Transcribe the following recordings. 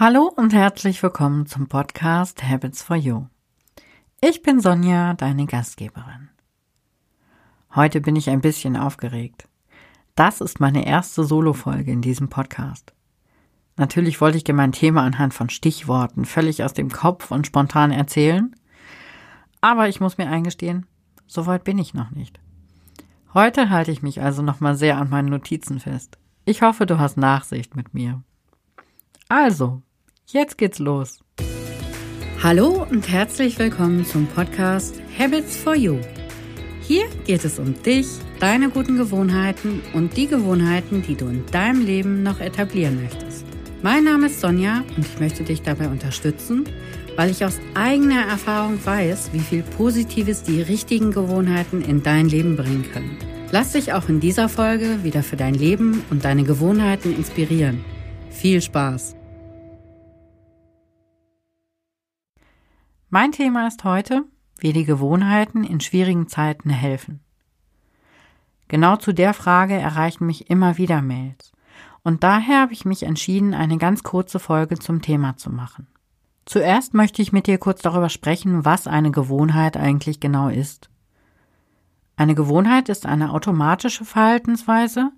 Hallo und herzlich willkommen zum Podcast Habits for You. Ich bin Sonja, deine Gastgeberin. Heute bin ich ein bisschen aufgeregt. Das ist meine erste Solo-Folge in diesem Podcast. Natürlich wollte ich dir mein Thema anhand von Stichworten völlig aus dem Kopf und spontan erzählen, aber ich muss mir eingestehen, so weit bin ich noch nicht. Heute halte ich mich also nochmal sehr an meinen Notizen fest. Ich hoffe, du hast Nachsicht mit mir. Also, Jetzt geht's los. Hallo und herzlich willkommen zum Podcast Habits for You. Hier geht es um dich, deine guten Gewohnheiten und die Gewohnheiten, die du in deinem Leben noch etablieren möchtest. Mein Name ist Sonja und ich möchte dich dabei unterstützen, weil ich aus eigener Erfahrung weiß, wie viel Positives die richtigen Gewohnheiten in dein Leben bringen können. Lass dich auch in dieser Folge wieder für dein Leben und deine Gewohnheiten inspirieren. Viel Spaß! Mein Thema ist heute, wie die Gewohnheiten in schwierigen Zeiten helfen. Genau zu der Frage erreichen mich immer wieder Mails. Und daher habe ich mich entschieden, eine ganz kurze Folge zum Thema zu machen. Zuerst möchte ich mit dir kurz darüber sprechen, was eine Gewohnheit eigentlich genau ist. Eine Gewohnheit ist eine automatische Verhaltensweise,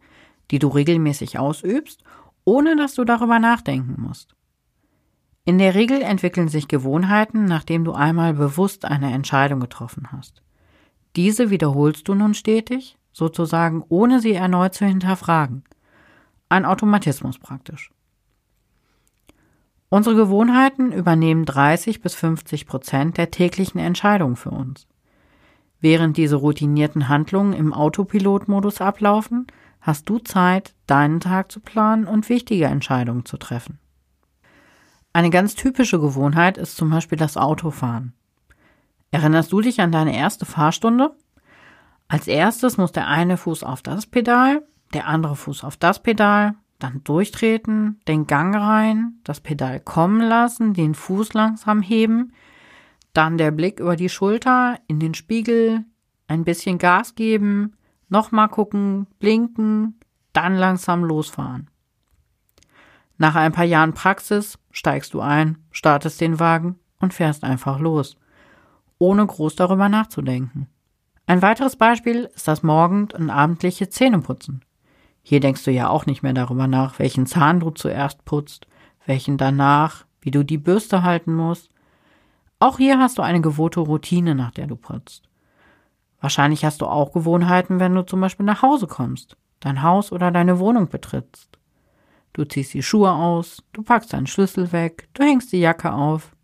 die du regelmäßig ausübst, ohne dass du darüber nachdenken musst. In der Regel entwickeln sich Gewohnheiten, nachdem du einmal bewusst eine Entscheidung getroffen hast. Diese wiederholst du nun stetig, sozusagen ohne sie erneut zu hinterfragen. Ein Automatismus praktisch. Unsere Gewohnheiten übernehmen 30 bis 50 Prozent der täglichen Entscheidungen für uns. Während diese routinierten Handlungen im Autopilotmodus ablaufen, hast du Zeit, deinen Tag zu planen und wichtige Entscheidungen zu treffen. Eine ganz typische Gewohnheit ist zum Beispiel das Autofahren. Erinnerst du dich an deine erste Fahrstunde? Als erstes muss der eine Fuß auf das Pedal, der andere Fuß auf das Pedal, dann durchtreten, den Gang rein, das Pedal kommen lassen, den Fuß langsam heben, dann der Blick über die Schulter, in den Spiegel, ein bisschen Gas geben, nochmal gucken, blinken, dann langsam losfahren. Nach ein paar Jahren Praxis steigst du ein, startest den Wagen und fährst einfach los, ohne groß darüber nachzudenken. Ein weiteres Beispiel ist das morgend- und abendliche Zähneputzen. Hier denkst du ja auch nicht mehr darüber nach, welchen Zahn du zuerst putzt, welchen danach, wie du die Bürste halten musst. Auch hier hast du eine gewohnte Routine, nach der du putzt. Wahrscheinlich hast du auch Gewohnheiten, wenn du zum Beispiel nach Hause kommst, dein Haus oder deine Wohnung betrittst. Du ziehst die Schuhe aus, du packst deinen Schlüssel weg, du hängst die Jacke auf.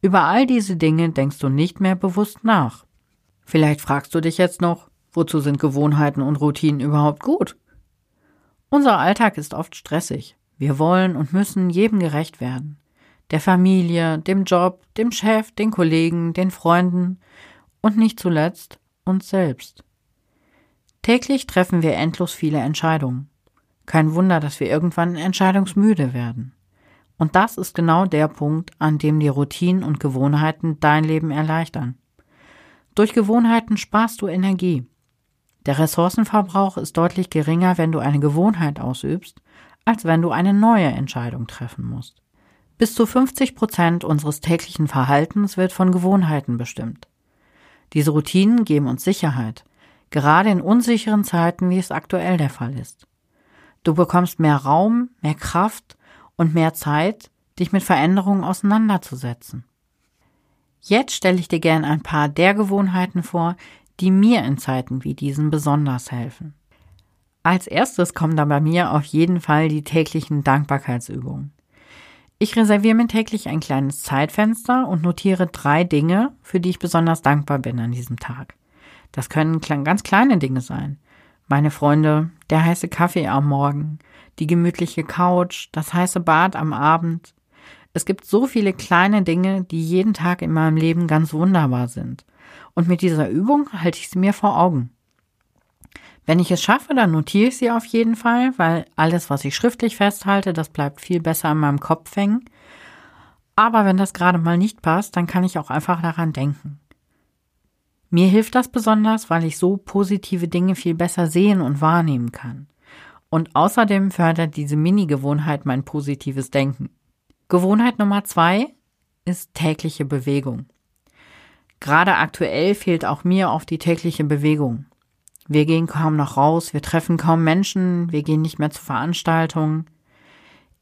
Über all diese Dinge denkst du nicht mehr bewusst nach. Vielleicht fragst du dich jetzt noch, wozu sind Gewohnheiten und Routinen überhaupt gut? Unser Alltag ist oft stressig. Wir wollen und müssen jedem gerecht werden. Der Familie, dem Job, dem Chef, den Kollegen, den Freunden und nicht zuletzt uns selbst. Täglich treffen wir endlos viele Entscheidungen. Kein Wunder, dass wir irgendwann entscheidungsmüde werden. Und das ist genau der Punkt, an dem die Routinen und Gewohnheiten dein Leben erleichtern. Durch Gewohnheiten sparst du Energie. Der Ressourcenverbrauch ist deutlich geringer, wenn du eine Gewohnheit ausübst, als wenn du eine neue Entscheidung treffen musst. Bis zu 50 Prozent unseres täglichen Verhaltens wird von Gewohnheiten bestimmt. Diese Routinen geben uns Sicherheit, gerade in unsicheren Zeiten, wie es aktuell der Fall ist. Du bekommst mehr Raum, mehr Kraft und mehr Zeit, dich mit Veränderungen auseinanderzusetzen. Jetzt stelle ich dir gern ein paar der Gewohnheiten vor, die mir in Zeiten wie diesen besonders helfen. Als erstes kommen da bei mir auf jeden Fall die täglichen Dankbarkeitsübungen. Ich reserviere mir täglich ein kleines Zeitfenster und notiere drei Dinge, für die ich besonders dankbar bin an diesem Tag. Das können ganz kleine Dinge sein meine Freunde, der heiße Kaffee am Morgen, die gemütliche Couch, das heiße Bad am Abend. Es gibt so viele kleine Dinge, die jeden Tag in meinem Leben ganz wunderbar sind. Und mit dieser Übung halte ich sie mir vor Augen. Wenn ich es schaffe, dann notiere ich sie auf jeden Fall, weil alles, was ich schriftlich festhalte, das bleibt viel besser in meinem Kopf hängen. Aber wenn das gerade mal nicht passt, dann kann ich auch einfach daran denken. Mir hilft das besonders, weil ich so positive Dinge viel besser sehen und wahrnehmen kann. Und außerdem fördert diese Mini-Gewohnheit mein positives Denken. Gewohnheit Nummer zwei ist tägliche Bewegung. Gerade aktuell fehlt auch mir oft die tägliche Bewegung. Wir gehen kaum noch raus, wir treffen kaum Menschen, wir gehen nicht mehr zu Veranstaltungen.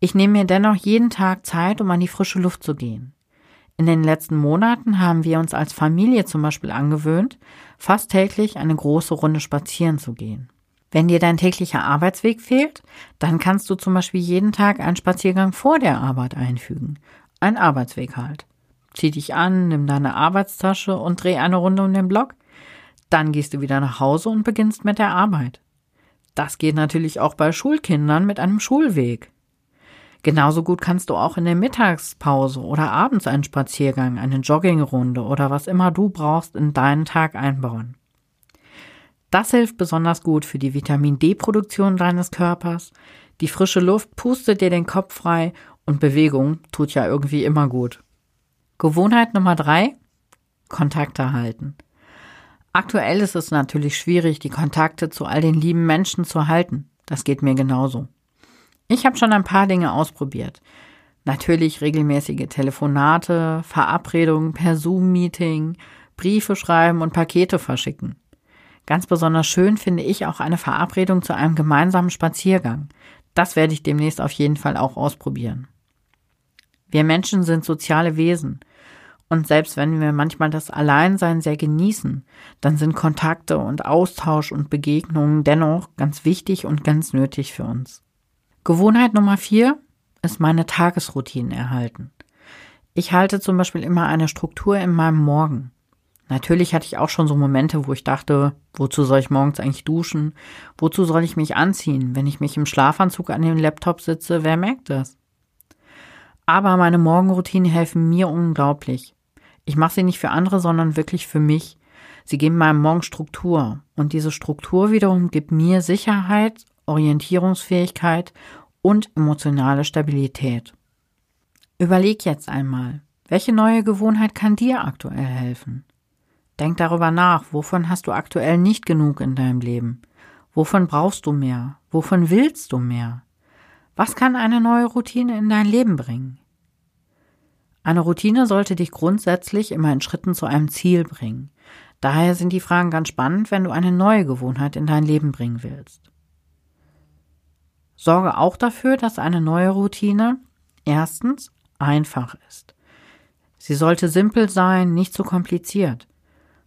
Ich nehme mir dennoch jeden Tag Zeit, um an die frische Luft zu gehen. In den letzten Monaten haben wir uns als Familie zum Beispiel angewöhnt, fast täglich eine große Runde spazieren zu gehen. Wenn dir dein täglicher Arbeitsweg fehlt, dann kannst du zum Beispiel jeden Tag einen Spaziergang vor der Arbeit einfügen. Ein Arbeitsweg halt. Zieh dich an, nimm deine Arbeitstasche und dreh eine Runde um den Block. Dann gehst du wieder nach Hause und beginnst mit der Arbeit. Das geht natürlich auch bei Schulkindern mit einem Schulweg. Genauso gut kannst du auch in der Mittagspause oder abends einen Spaziergang, eine Joggingrunde oder was immer du brauchst in deinen Tag einbauen. Das hilft besonders gut für die Vitamin D-Produktion deines Körpers. Die frische Luft pustet dir den Kopf frei und Bewegung tut ja irgendwie immer gut. Gewohnheit Nummer drei, Kontakte halten. Aktuell ist es natürlich schwierig, die Kontakte zu all den lieben Menschen zu halten. Das geht mir genauso. Ich habe schon ein paar Dinge ausprobiert. Natürlich regelmäßige Telefonate, Verabredungen per Zoom-Meeting, Briefe schreiben und Pakete verschicken. Ganz besonders schön finde ich auch eine Verabredung zu einem gemeinsamen Spaziergang. Das werde ich demnächst auf jeden Fall auch ausprobieren. Wir Menschen sind soziale Wesen. Und selbst wenn wir manchmal das Alleinsein sehr genießen, dann sind Kontakte und Austausch und Begegnungen dennoch ganz wichtig und ganz nötig für uns. Gewohnheit Nummer vier ist meine Tagesroutinen erhalten. Ich halte zum Beispiel immer eine Struktur in meinem Morgen. Natürlich hatte ich auch schon so Momente, wo ich dachte, wozu soll ich morgens eigentlich duschen? Wozu soll ich mich anziehen? Wenn ich mich im Schlafanzug an dem Laptop sitze, wer merkt das? Aber meine Morgenroutinen helfen mir unglaublich. Ich mache sie nicht für andere, sondern wirklich für mich. Sie geben meinem Morgen Struktur. Und diese Struktur wiederum gibt mir Sicherheit, Orientierungsfähigkeit und emotionale Stabilität. Überleg jetzt einmal, welche neue Gewohnheit kann dir aktuell helfen? Denk darüber nach, wovon hast du aktuell nicht genug in deinem Leben? Wovon brauchst du mehr? Wovon willst du mehr? Was kann eine neue Routine in dein Leben bringen? Eine Routine sollte dich grundsätzlich immer in Schritten zu einem Ziel bringen. Daher sind die Fragen ganz spannend, wenn du eine neue Gewohnheit in dein Leben bringen willst. Sorge auch dafür, dass eine neue Routine erstens einfach ist. Sie sollte simpel sein, nicht zu kompliziert.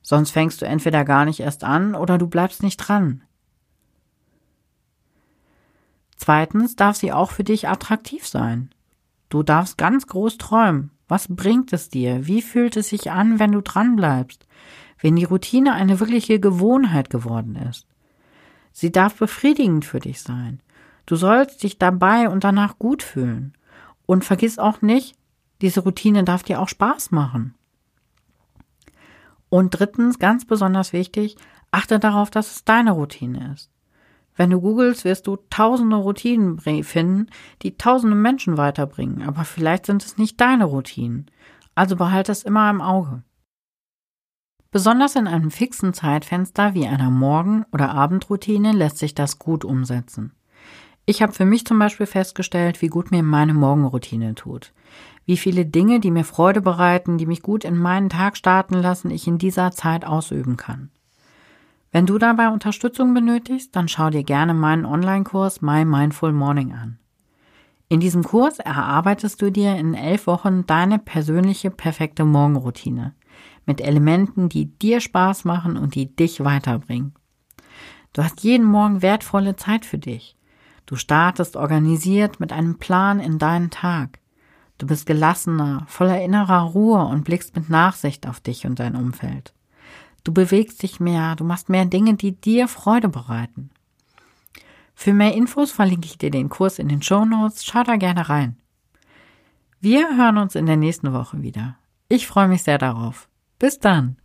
Sonst fängst du entweder gar nicht erst an oder du bleibst nicht dran. Zweitens darf sie auch für dich attraktiv sein. Du darfst ganz groß träumen. Was bringt es dir? Wie fühlt es sich an, wenn du dran bleibst? Wenn die Routine eine wirkliche Gewohnheit geworden ist. Sie darf befriedigend für dich sein. Du sollst dich dabei und danach gut fühlen. Und vergiss auch nicht, diese Routine darf dir auch Spaß machen. Und drittens, ganz besonders wichtig, achte darauf, dass es deine Routine ist. Wenn du googelst, wirst du tausende Routinen finden, die tausende Menschen weiterbringen, aber vielleicht sind es nicht deine Routinen. Also behalte es immer im Auge. Besonders in einem fixen Zeitfenster wie einer Morgen- oder Abendroutine lässt sich das gut umsetzen. Ich habe für mich zum Beispiel festgestellt, wie gut mir meine Morgenroutine tut wie viele Dinge, die mir Freude bereiten, die mich gut in meinen Tag starten lassen, ich in dieser Zeit ausüben kann. Wenn du dabei Unterstützung benötigst, dann schau dir gerne meinen Online-Kurs My Mindful Morning an. In diesem Kurs erarbeitest du dir in elf Wochen deine persönliche perfekte Morgenroutine mit Elementen, die dir Spaß machen und die dich weiterbringen. Du hast jeden Morgen wertvolle Zeit für dich. Du startest organisiert mit einem Plan in deinen Tag. Du bist gelassener, voller innerer Ruhe und blickst mit Nachsicht auf dich und dein Umfeld. Du bewegst dich mehr, du machst mehr Dinge, die dir Freude bereiten. Für mehr Infos verlinke ich dir den Kurs in den Show Notes. Schau da gerne rein. Wir hören uns in der nächsten Woche wieder. Ich freue mich sehr darauf. Bis dann.